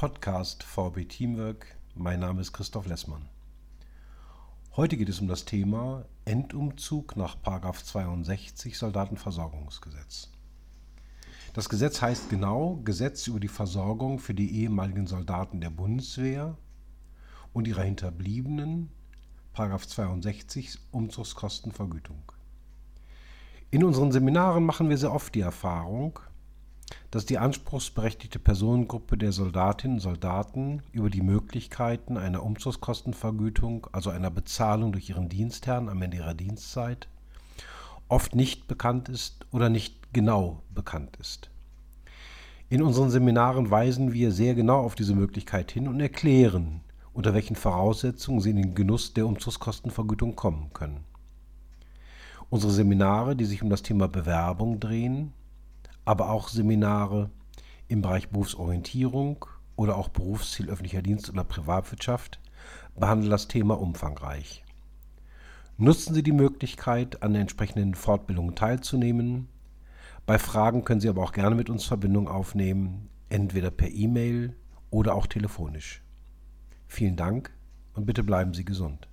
Podcast VB Teamwork. Mein Name ist Christoph Lessmann. Heute geht es um das Thema Endumzug nach 62 Soldatenversorgungsgesetz. Das Gesetz heißt genau Gesetz über die Versorgung für die ehemaligen Soldaten der Bundeswehr und ihrer Hinterbliebenen, 62 Umzugskostenvergütung. In unseren Seminaren machen wir sehr oft die Erfahrung, dass die anspruchsberechtigte Personengruppe der Soldatinnen und Soldaten über die Möglichkeiten einer Umzugskostenvergütung, also einer Bezahlung durch ihren Dienstherrn am Ende ihrer Dienstzeit, oft nicht bekannt ist oder nicht genau bekannt ist. In unseren Seminaren weisen wir sehr genau auf diese Möglichkeit hin und erklären, unter welchen Voraussetzungen sie in den Genuss der Umzugskostenvergütung kommen können. Unsere Seminare, die sich um das Thema Bewerbung drehen, aber auch Seminare im Bereich Berufsorientierung oder auch Berufsziel öffentlicher Dienst oder Privatwirtschaft behandeln das Thema umfangreich. Nutzen Sie die Möglichkeit, an entsprechenden Fortbildungen teilzunehmen. Bei Fragen können Sie aber auch gerne mit uns Verbindung aufnehmen, entweder per E-Mail oder auch telefonisch. Vielen Dank und bitte bleiben Sie gesund.